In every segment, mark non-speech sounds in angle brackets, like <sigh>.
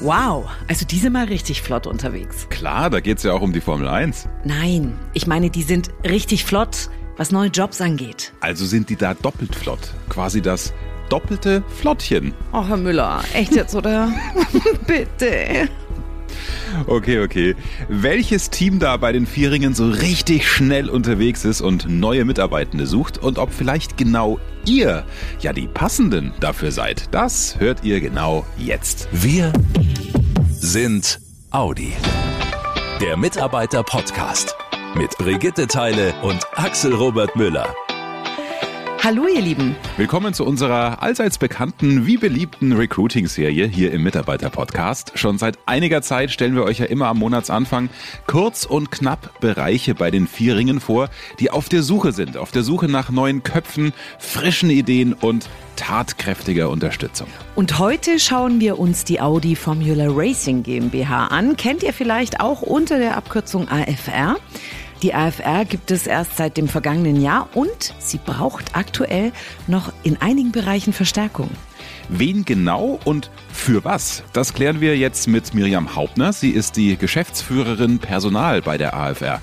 Wow, also die sind mal richtig flott unterwegs. Klar, da geht's ja auch um die Formel 1. Nein, ich meine, die sind richtig flott, was neue Jobs angeht. Also sind die da doppelt flott. Quasi das doppelte Flottchen. Oh, Herr Müller, echt jetzt, oder? <laughs> Bitte. Okay, okay. Welches Team da bei den Vieringen so richtig schnell unterwegs ist und neue Mitarbeitende sucht und ob vielleicht genau ihr ja die passenden dafür seid, das hört ihr genau jetzt. Wir sind Audi. Der Mitarbeiter-Podcast mit Brigitte Teile und Axel Robert Müller. Hallo ihr Lieben. Willkommen zu unserer allseits bekannten wie beliebten Recruiting-Serie hier im Mitarbeiter-Podcast. Schon seit einiger Zeit stellen wir euch ja immer am Monatsanfang kurz und knapp Bereiche bei den Vierringen vor, die auf der Suche sind, auf der Suche nach neuen Köpfen, frischen Ideen und tatkräftiger Unterstützung. Und heute schauen wir uns die Audi Formula Racing GmbH an. Kennt ihr vielleicht auch unter der Abkürzung AFR? Die AFR gibt es erst seit dem vergangenen Jahr und sie braucht aktuell noch in einigen Bereichen Verstärkung. Wen genau und für was? Das klären wir jetzt mit Miriam Hauptner. Sie ist die Geschäftsführerin Personal bei der AFR.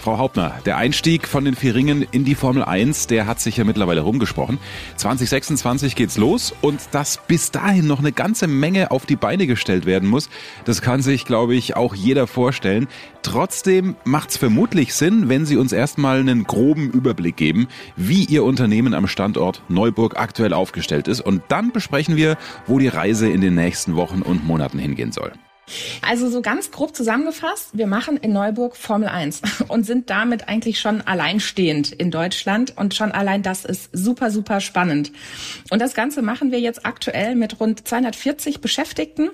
Frau Hauptner, der Einstieg von den vier Ringen in die Formel 1, der hat sich ja mittlerweile rumgesprochen. 2026 geht's los und dass bis dahin noch eine ganze Menge auf die Beine gestellt werden muss, das kann sich, glaube ich, auch jeder vorstellen. Trotzdem macht's vermutlich Sinn, wenn Sie uns erstmal einen groben Überblick geben, wie Ihr Unternehmen am Standort Neuburg aktuell aufgestellt ist. Und dann besprechen wir, wo die Reise in den nächsten Wochen und Monaten hingehen soll. Also so ganz grob zusammengefasst, wir machen in Neuburg Formel 1 <laughs> und sind damit eigentlich schon alleinstehend in Deutschland und schon allein das ist super, super spannend. Und das Ganze machen wir jetzt aktuell mit rund 240 Beschäftigten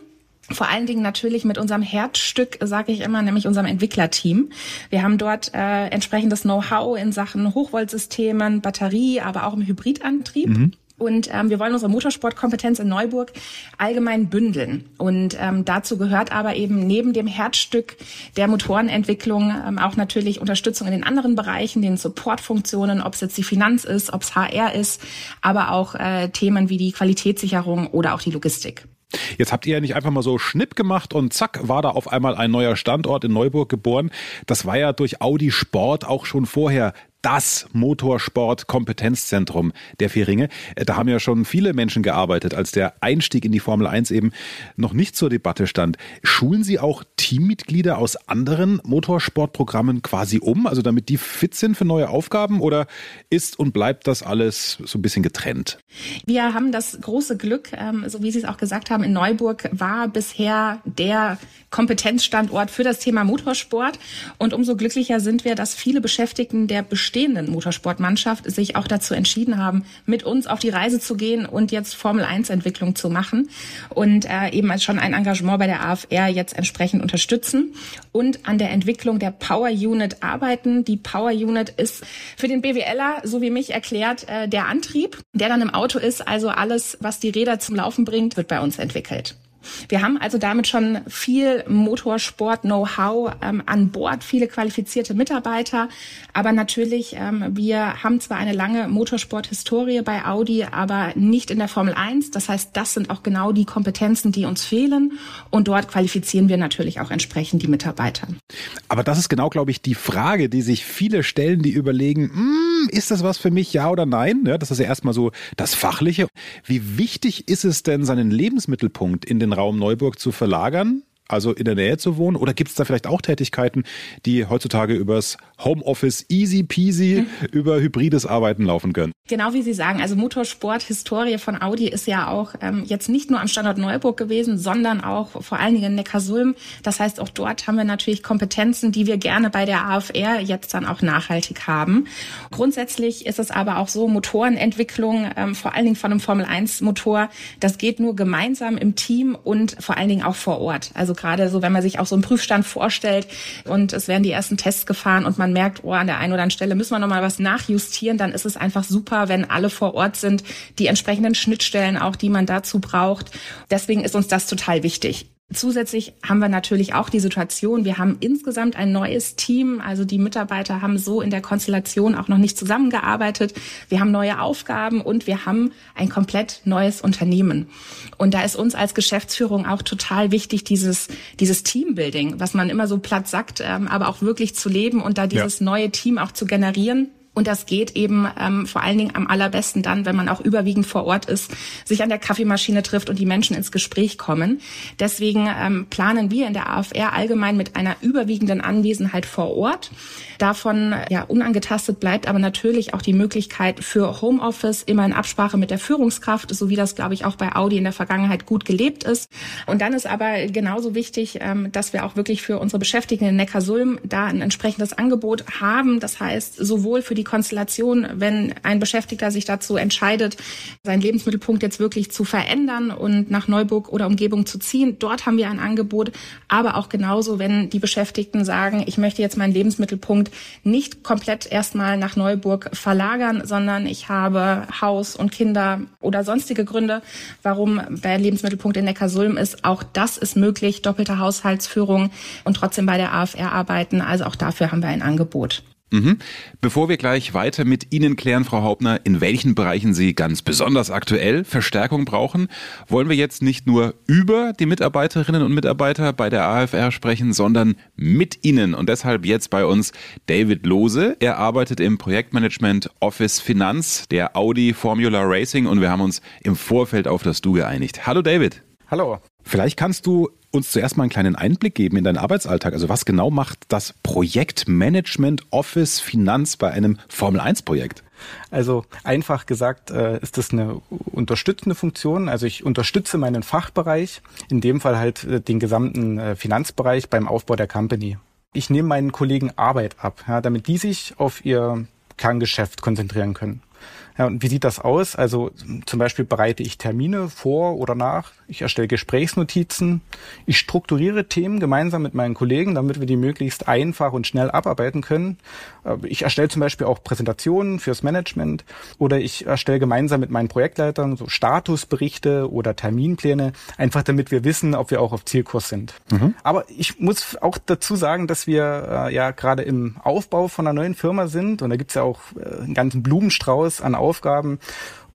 vor allen Dingen natürlich mit unserem Herzstück, sage ich immer, nämlich unserem Entwicklerteam. Wir haben dort äh, entsprechendes Know-how in Sachen Hochvoltsystemen, Batterie, aber auch im Hybridantrieb. Mhm. Und ähm, wir wollen unsere Motorsportkompetenz in Neuburg allgemein bündeln. Und ähm, dazu gehört aber eben neben dem Herzstück der Motorenentwicklung ähm, auch natürlich Unterstützung in den anderen Bereichen, den Supportfunktionen, ob es jetzt die Finanz ist, ob es HR ist, aber auch äh, Themen wie die Qualitätssicherung oder auch die Logistik. Jetzt habt ihr ja nicht einfach mal so Schnipp gemacht und zack, war da auf einmal ein neuer Standort in Neuburg geboren. Das war ja durch Audi Sport auch schon vorher das Motorsport-Kompetenzzentrum der Vierringe. Äh, da haben ja schon viele Menschen gearbeitet, als der Einstieg in die Formel 1 eben noch nicht zur Debatte stand. Schulen Sie auch Teammitglieder aus anderen Motorsportprogrammen quasi um, also damit die fit sind für neue Aufgaben oder ist und bleibt das alles so ein bisschen getrennt? Wir haben das große Glück, ähm, so wie Sie es auch gesagt haben, in Neuburg war bisher der Kompetenzstandort für das Thema Motorsport und umso glücklicher sind wir, dass viele Beschäftigten der bestehenden Motorsportmannschaft sich auch dazu entschieden haben, mit uns auf die Reise zu gehen und jetzt Formel 1 Entwicklung zu machen und äh, eben als schon ein Engagement bei der AFR jetzt entsprechend unterstützen und an der Entwicklung der Power Unit arbeiten. Die Power Unit ist für den BWLer, so wie mich erklärt, äh, der Antrieb, der dann im Auto ist. Also alles, was die Räder zum Laufen bringt, wird bei uns entwickelt. Wir haben also damit schon viel Motorsport-Know-how ähm, an Bord, viele qualifizierte Mitarbeiter. Aber natürlich, ähm, wir haben zwar eine lange Motorsport-Historie bei Audi, aber nicht in der Formel 1. Das heißt, das sind auch genau die Kompetenzen, die uns fehlen. Und dort qualifizieren wir natürlich auch entsprechend die Mitarbeiter. Aber das ist genau, glaube ich, die Frage, die sich viele stellen, die überlegen, hm, ist das was für mich, ja oder nein? Ja, das ist ja erstmal so das Fachliche. Wie wichtig ist es denn, seinen Lebensmittelpunkt in den Raum Neuburg zu verlagern also in der Nähe zu wohnen? Oder gibt es da vielleicht auch Tätigkeiten, die heutzutage übers Homeoffice easy peasy mhm. über hybrides Arbeiten laufen können? Genau wie Sie sagen, also Motorsport, Historie von Audi ist ja auch ähm, jetzt nicht nur am Standort Neuburg gewesen, sondern auch vor allen Dingen in Neckarsulm. Das heißt, auch dort haben wir natürlich Kompetenzen, die wir gerne bei der AFR jetzt dann auch nachhaltig haben. Grundsätzlich ist es aber auch so, Motorenentwicklung, ähm, vor allen Dingen von einem Formel-1-Motor, das geht nur gemeinsam im Team und vor allen Dingen auch vor Ort. Also gerade so, wenn man sich auch so einen Prüfstand vorstellt und es werden die ersten Tests gefahren und man merkt, oh, an der einen oder anderen Stelle müssen wir nochmal was nachjustieren, dann ist es einfach super, wenn alle vor Ort sind, die entsprechenden Schnittstellen auch, die man dazu braucht. Deswegen ist uns das total wichtig. Zusätzlich haben wir natürlich auch die Situation, wir haben insgesamt ein neues Team. Also die Mitarbeiter haben so in der Konstellation auch noch nicht zusammengearbeitet. Wir haben neue Aufgaben und wir haben ein komplett neues Unternehmen. Und da ist uns als Geschäftsführung auch total wichtig, dieses, dieses Teambuilding, was man immer so platt sagt, ähm, aber auch wirklich zu leben und da dieses ja. neue Team auch zu generieren. Und das geht eben ähm, vor allen Dingen am allerbesten dann, wenn man auch überwiegend vor Ort ist, sich an der Kaffeemaschine trifft und die Menschen ins Gespräch kommen. Deswegen ähm, planen wir in der AFR allgemein mit einer überwiegenden Anwesenheit vor Ort. Davon ja unangetastet bleibt aber natürlich auch die Möglichkeit für Homeoffice immer in Absprache mit der Führungskraft, so wie das glaube ich auch bei Audi in der Vergangenheit gut gelebt ist. Und dann ist aber genauso wichtig, ähm, dass wir auch wirklich für unsere Beschäftigten in Neckarsulm da ein entsprechendes Angebot haben. Das heißt sowohl für die Konstellation, wenn ein Beschäftigter sich dazu entscheidet, seinen Lebensmittelpunkt jetzt wirklich zu verändern und nach Neuburg oder Umgebung zu ziehen. Dort haben wir ein Angebot, aber auch genauso, wenn die Beschäftigten sagen, ich möchte jetzt meinen Lebensmittelpunkt nicht komplett erstmal nach Neuburg verlagern, sondern ich habe Haus und Kinder oder sonstige Gründe, warum der Lebensmittelpunkt in Neckarsulm ist. Auch das ist möglich, doppelte Haushaltsführung und trotzdem bei der AFR arbeiten. Also auch dafür haben wir ein Angebot. Mhm. Bevor wir gleich weiter mit Ihnen klären, Frau Hauptner, in welchen Bereichen Sie ganz besonders aktuell Verstärkung brauchen, wollen wir jetzt nicht nur über die Mitarbeiterinnen und Mitarbeiter bei der AFR sprechen, sondern mit Ihnen. Und deshalb jetzt bei uns David Lose. Er arbeitet im Projektmanagement Office Finanz der Audi Formula Racing und wir haben uns im Vorfeld auf das Du geeinigt. Hallo David. Hallo. Vielleicht kannst du uns zuerst mal einen kleinen Einblick geben in deinen Arbeitsalltag. Also was genau macht das Projektmanagement Office Finanz bei einem Formel 1 Projekt? Also einfach gesagt äh, ist das eine unterstützende Funktion. Also ich unterstütze meinen Fachbereich, in dem Fall halt äh, den gesamten äh, Finanzbereich beim Aufbau der Company. Ich nehme meinen Kollegen Arbeit ab, ja, damit die sich auf ihr Kerngeschäft konzentrieren können. Ja, und wie sieht das aus? Also zum Beispiel bereite ich Termine vor oder nach. Ich erstelle Gesprächsnotizen. Ich strukturiere Themen gemeinsam mit meinen Kollegen, damit wir die möglichst einfach und schnell abarbeiten können. Äh, ich erstelle zum Beispiel auch Präsentationen fürs Management oder ich erstelle gemeinsam mit meinen Projektleitern so Statusberichte oder Terminpläne, einfach damit wir wissen, ob wir auch auf Zielkurs sind. Mhm. Aber ich muss auch dazu sagen, dass wir äh, ja gerade im Aufbau von einer neuen Firma sind und da gibt's ja auch äh, einen ganzen Blumenstrauß an Aufgaben.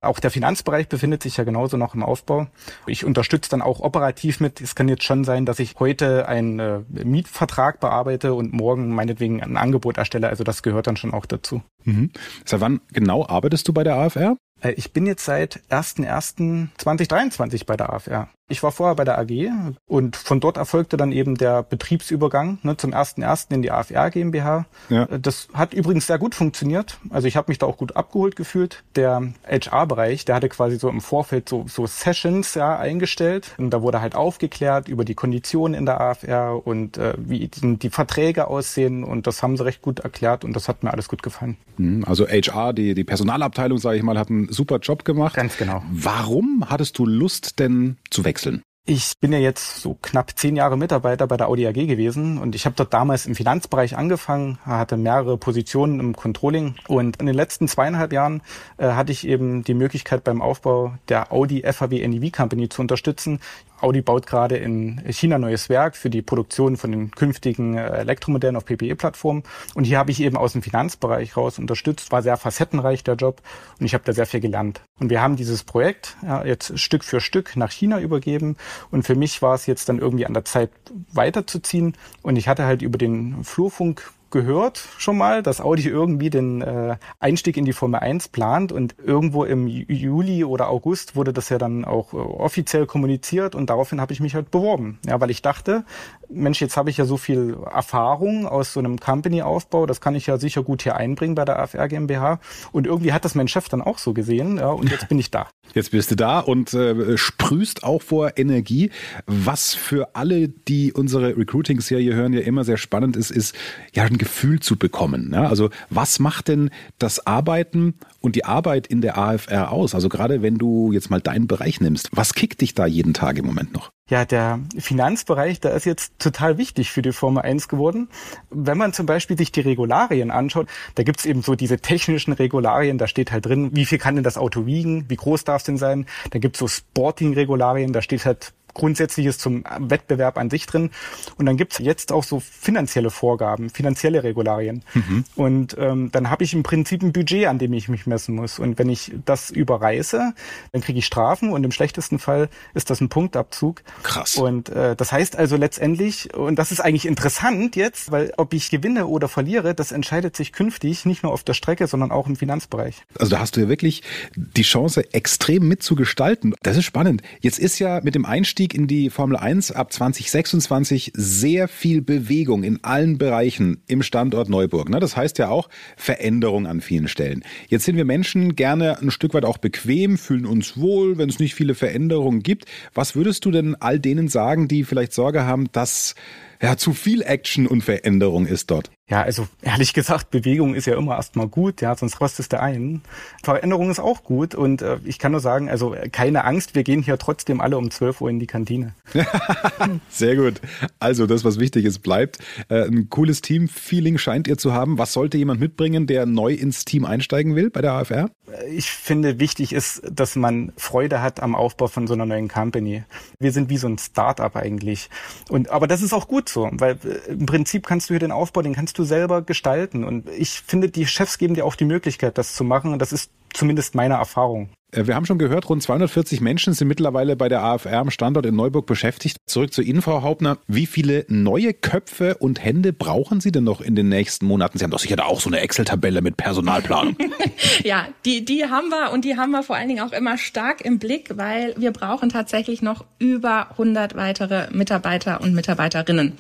Auch der Finanzbereich befindet sich ja genauso noch im Aufbau. Ich unterstütze dann auch operativ mit. Es kann jetzt schon sein, dass ich heute einen äh, Mietvertrag bearbeite und morgen meinetwegen ein Angebot erstelle. Also das gehört dann schon auch dazu. Mhm. Seit wann genau arbeitest du bei der AFR? Äh, ich bin jetzt seit 1.1.2023 bei der AFR. Ich war vorher bei der AG und von dort erfolgte dann eben der Betriebsübergang ne, zum 1.1. in die AFR GmbH. Ja. Das hat übrigens sehr gut funktioniert. Also ich habe mich da auch gut abgeholt gefühlt. Der HR-Bereich, der hatte quasi so im Vorfeld so, so Sessions ja, eingestellt. Und da wurde halt aufgeklärt über die Konditionen in der AFR und äh, wie die, die Verträge aussehen. Und das haben sie recht gut erklärt und das hat mir alles gut gefallen. Mhm. Also HR, die, die Personalabteilung, sage ich mal, hat einen super Job gemacht. Ganz genau. Warum hattest du Lust denn zu wechseln? Ich bin ja jetzt so knapp zehn Jahre Mitarbeiter bei der Audi AG gewesen und ich habe dort damals im Finanzbereich angefangen, hatte mehrere Positionen im Controlling und in den letzten zweieinhalb Jahren äh, hatte ich eben die Möglichkeit beim Aufbau der Audi FAW NEV Company zu unterstützen. Audi baut gerade in China neues Werk für die Produktion von den künftigen äh, Elektromodellen auf PPE-Plattformen. Und hier habe ich eben aus dem Finanzbereich raus unterstützt. War sehr facettenreich der Job und ich habe da sehr viel gelernt. Und wir haben dieses Projekt ja, jetzt Stück für Stück nach China übergeben. Und für mich war es jetzt dann irgendwie an der Zeit weiterzuziehen. Und ich hatte halt über den Flurfunk gehört schon mal, dass Audi irgendwie den äh, Einstieg in die Formel 1 plant und irgendwo im Juli oder August wurde das ja dann auch äh, offiziell kommuniziert und daraufhin habe ich mich halt beworben. Ja, weil ich dachte, Mensch, jetzt habe ich ja so viel Erfahrung aus so einem Company-Aufbau, das kann ich ja sicher gut hier einbringen bei der AFR GmbH und irgendwie hat das mein Chef dann auch so gesehen ja, und jetzt bin ich da. <laughs> Jetzt bist du da und äh, sprühst auch vor Energie. Was für alle, die unsere Recruiting-Serie hören, ja immer sehr spannend ist, ist ja ein Gefühl zu bekommen. Ja? Also was macht denn das Arbeiten und die Arbeit in der AFR aus? Also gerade wenn du jetzt mal deinen Bereich nimmst, was kickt dich da jeden Tag im Moment noch? Ja, der Finanzbereich, der ist jetzt total wichtig für die Formel 1 geworden. Wenn man zum Beispiel sich die Regularien anschaut, da gibt's eben so diese technischen Regularien, da steht halt drin, wie viel kann denn das Auto wiegen, wie groß darf es denn sein. Da gibt's so Sporting-Regularien, da steht halt Grundsätzliches zum Wettbewerb an sich drin. Und dann gibt's jetzt auch so finanzielle Vorgaben, finanzielle Regularien. Mhm. Und ähm, dann habe ich im Prinzip ein Budget, an dem ich mich messen muss. Und wenn ich das überreiße, dann kriege ich Strafen und im schlechtesten Fall ist das ein Punktabzug. Krass. Und äh, das heißt also letztendlich, und das ist eigentlich interessant jetzt, weil ob ich gewinne oder verliere, das entscheidet sich künftig nicht nur auf der Strecke, sondern auch im Finanzbereich. Also da hast du ja wirklich die Chance, extrem mitzugestalten. Das ist spannend. Jetzt ist ja mit dem Einstieg in die Formel 1 ab 2026 sehr viel Bewegung in allen Bereichen im Standort Neuburg. Ne? Das heißt ja auch Veränderung an vielen Stellen. Jetzt sind wir Menschen gerne ein Stück weit auch bequem, fühlen uns wohl, wenn es nicht viele Veränderungen gibt. Was würdest du denn all denen sagen, die vielleicht Sorge haben, dass ja, zu viel Action und Veränderung ist dort. Ja, also ehrlich gesagt, Bewegung ist ja immer erstmal gut, ja, sonst rostest du ein. Veränderung ist auch gut und äh, ich kann nur sagen, also keine Angst, wir gehen hier trotzdem alle um 12 Uhr in die Kantine. <laughs> Sehr gut. Also das, was wichtig ist, bleibt. Äh, ein cooles Team-Feeling scheint ihr zu haben. Was sollte jemand mitbringen, der neu ins Team einsteigen will bei der AFR? Ich finde, wichtig ist, dass man Freude hat am Aufbau von so einer neuen Company. Wir sind wie so ein Start-up eigentlich. Und, aber das ist auch gut so, weil äh, im Prinzip kannst du hier den Aufbau, den kannst du selber gestalten. Und ich finde, die Chefs geben dir auch die Möglichkeit, das zu machen. Und das ist zumindest meine Erfahrung. Äh, wir haben schon gehört, rund 240 Menschen sind mittlerweile bei der AFR am Standort in Neuburg beschäftigt. Zurück zu Ihnen, Frau Hauptner. Wie viele neue Köpfe und Hände brauchen Sie denn noch in den nächsten Monaten? Sie haben doch sicher da auch so eine Excel-Tabelle mit Personalplanung. <laughs> ja, die, die haben wir und die haben wir vor allen Dingen auch immer stark im Blick, weil wir brauchen tatsächlich noch über 100 weitere Mitarbeiter und Mitarbeiterinnen.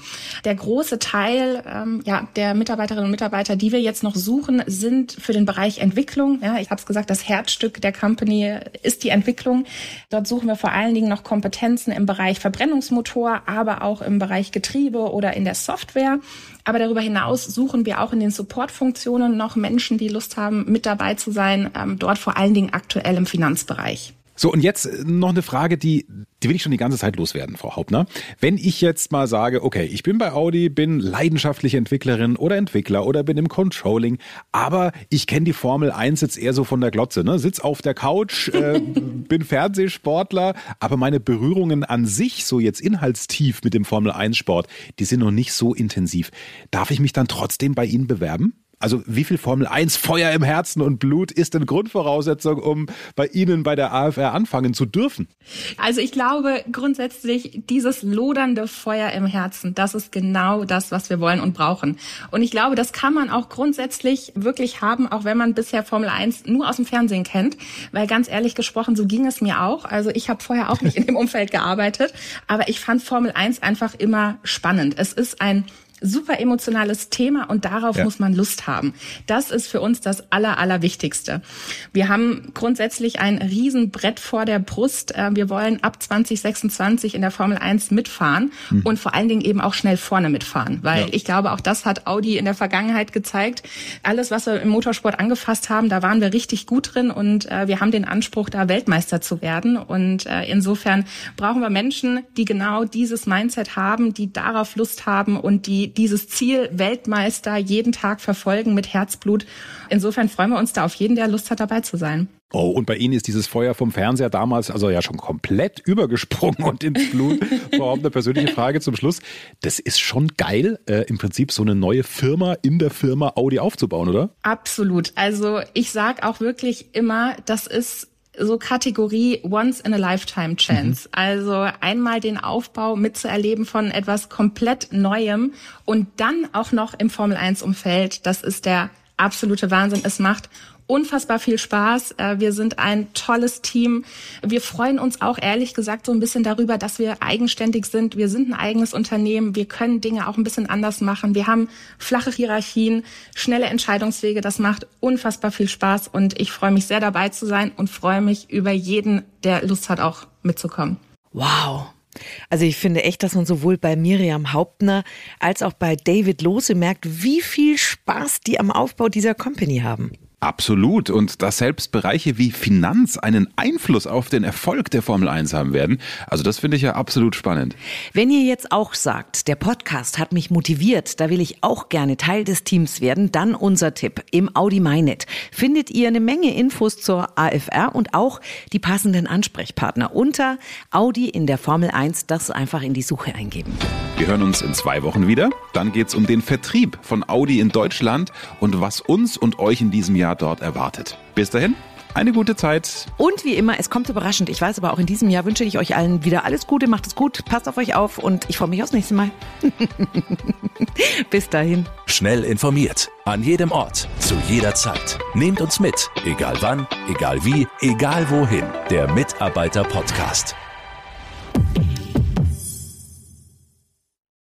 Der große Teil ähm, ja, der Mitarbeiterinnen und Mitarbeiter, die wir jetzt noch suchen, sind für den Bereich Entwicklung. Ja, ich habe es gesagt, das Herzstück der Company ist die Entwicklung. Dort suchen wir vor allen Dingen noch Kompetenzen im Bereich Verbrennungsmotor, aber auch im Bereich Getriebe oder in der Software. Aber darüber hinaus suchen wir auch in den Supportfunktionen noch Menschen, die Lust haben, mit dabei zu sein, ähm, dort vor allen Dingen aktuell im Finanzbereich. So, und jetzt noch eine Frage, die, die will ich schon die ganze Zeit loswerden, Frau Hauptner. Wenn ich jetzt mal sage, okay, ich bin bei Audi, bin leidenschaftliche Entwicklerin oder Entwickler oder bin im Controlling, aber ich kenne die Formel 1 jetzt eher so von der Glotze, ne? Sitz auf der Couch, äh, <laughs> bin Fernsehsportler, aber meine Berührungen an sich, so jetzt inhaltstief mit dem Formel 1 Sport, die sind noch nicht so intensiv. Darf ich mich dann trotzdem bei Ihnen bewerben? Also wie viel Formel 1 Feuer im Herzen und Blut ist denn Grundvoraussetzung, um bei Ihnen bei der AFR anfangen zu dürfen? Also ich glaube grundsätzlich dieses lodernde Feuer im Herzen, das ist genau das, was wir wollen und brauchen. Und ich glaube, das kann man auch grundsätzlich wirklich haben, auch wenn man bisher Formel 1 nur aus dem Fernsehen kennt, weil ganz ehrlich gesprochen, so ging es mir auch. Also ich habe vorher auch nicht in dem <laughs> Umfeld gearbeitet, aber ich fand Formel 1 einfach immer spannend. Es ist ein super emotionales Thema und darauf ja. muss man Lust haben. Das ist für uns das Aller, Allerwichtigste. Wir haben grundsätzlich ein Riesenbrett vor der Brust. Äh, wir wollen ab 2026 in der Formel 1 mitfahren mhm. und vor allen Dingen eben auch schnell vorne mitfahren, weil ja. ich glaube, auch das hat Audi in der Vergangenheit gezeigt. Alles, was wir im Motorsport angefasst haben, da waren wir richtig gut drin und äh, wir haben den Anspruch, da Weltmeister zu werden. Und äh, insofern brauchen wir Menschen, die genau dieses Mindset haben, die darauf Lust haben und die dieses Ziel Weltmeister jeden Tag verfolgen mit Herzblut. Insofern freuen wir uns da auf jeden, der Lust hat, dabei zu sein. Oh, und bei Ihnen ist dieses Feuer vom Fernseher damals also ja schon komplett <laughs> übergesprungen und ins Blut. <laughs> Überhaupt eine persönliche Frage zum Schluss. Das ist schon geil, äh, im Prinzip so eine neue Firma in der Firma Audi aufzubauen, oder? Absolut. Also ich sage auch wirklich immer, das ist so Kategorie Once in a Lifetime Chance. Mhm. Also einmal den Aufbau mitzuerleben von etwas komplett Neuem und dann auch noch im Formel 1 Umfeld. Das ist der absolute Wahnsinn. Es macht unfassbar viel Spaß. Äh, wir sind ein tolles Team. Wir freuen uns auch ehrlich gesagt so ein bisschen darüber, dass wir eigenständig sind. Wir sind ein eigenes Unternehmen. Wir können Dinge auch ein bisschen anders machen. Wir haben flache Hierarchien, schnelle Entscheidungswege. Das macht unfassbar viel Spaß und ich freue mich sehr dabei zu sein und freue mich über jeden, der Lust hat, auch mitzukommen. Wow. Also ich finde echt, dass man sowohl bei Miriam Hauptner als auch bei David Lose merkt, wie viel Spaß die am Aufbau dieser Company haben. Absolut. Und dass selbst Bereiche wie Finanz einen Einfluss auf den Erfolg der Formel 1 haben werden. Also das finde ich ja absolut spannend. Wenn ihr jetzt auch sagt, der Podcast hat mich motiviert, da will ich auch gerne Teil des Teams werden, dann unser Tipp. Im Audi MyNet findet ihr eine Menge Infos zur AFR und auch die passenden Ansprechpartner unter Audi in der Formel 1. Das einfach in die Suche eingeben. Wir hören uns in zwei Wochen wieder. Dann geht es um den Vertrieb von Audi in Deutschland und was uns und euch in diesem Jahr dort erwartet. Bis dahin, eine gute Zeit. Und wie immer, es kommt überraschend. Ich weiß aber auch in diesem Jahr wünsche ich euch allen wieder alles Gute, macht es gut, passt auf euch auf und ich freue mich aufs nächste Mal. <laughs> Bis dahin. Schnell informiert, an jedem Ort, zu jeder Zeit. Nehmt uns mit, egal wann, egal wie, egal wohin. Der Mitarbeiter Podcast.